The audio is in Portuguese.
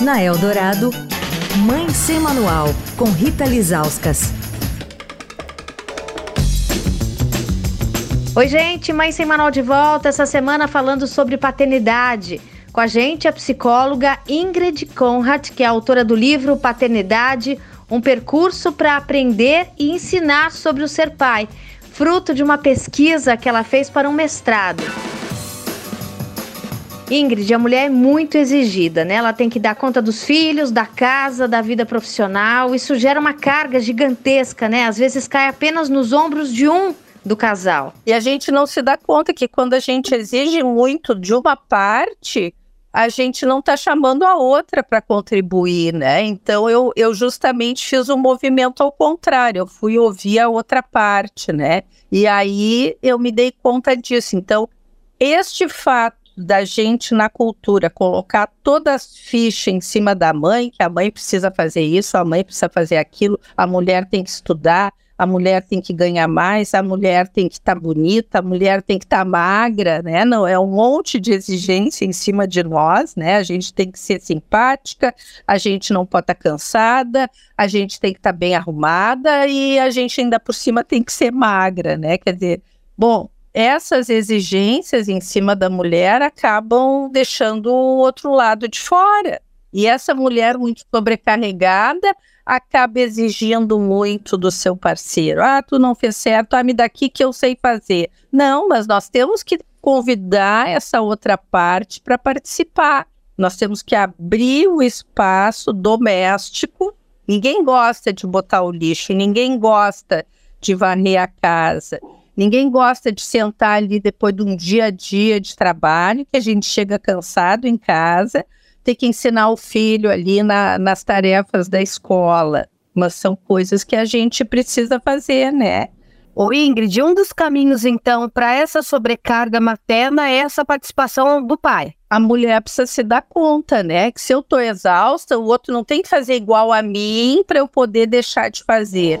Na Eldorado, Mãe Sem Manual, com Rita Lizauskas. Oi, gente, Mãe Sem Manual de volta essa semana falando sobre paternidade. Com a gente a psicóloga Ingrid Conrad, que é autora do livro Paternidade, um percurso para aprender e ensinar sobre o ser pai, fruto de uma pesquisa que ela fez para um mestrado. Ingrid, a mulher é muito exigida, né? Ela tem que dar conta dos filhos, da casa, da vida profissional. Isso gera uma carga gigantesca, né? Às vezes cai apenas nos ombros de um do casal. E a gente não se dá conta que quando a gente exige muito de uma parte, a gente não está chamando a outra para contribuir, né? Então eu, eu justamente fiz um movimento ao contrário, eu fui ouvir a outra parte, né? E aí eu me dei conta disso. Então, este fato da gente na cultura colocar todas as fichas em cima da mãe, que a mãe precisa fazer isso, a mãe precisa fazer aquilo, a mulher tem que estudar, a mulher tem que ganhar mais, a mulher tem que estar tá bonita, a mulher tem que estar tá magra, né? Não é um monte de exigência em cima de nós, né? A gente tem que ser simpática, a gente não pode estar tá cansada, a gente tem que estar tá bem arrumada e a gente ainda por cima tem que ser magra, né? Quer dizer, bom, essas exigências em cima da mulher acabam deixando o outro lado de fora. E essa mulher muito sobrecarregada acaba exigindo muito do seu parceiro. Ah, tu não fez certo, ah, me daqui que eu sei fazer. Não, mas nós temos que convidar essa outra parte para participar. Nós temos que abrir o espaço doméstico. Ninguém gosta de botar o lixo, ninguém gosta de varrer a casa. Ninguém gosta de sentar ali depois de um dia a dia de trabalho, que a gente chega cansado em casa, ter que ensinar o filho ali na, nas tarefas da escola. Mas são coisas que a gente precisa fazer, né? Ô Ingrid, um dos caminhos então para essa sobrecarga materna é essa participação do pai. A mulher precisa se dar conta, né? Que se eu tô exausta, o outro não tem que fazer igual a mim para eu poder deixar de fazer.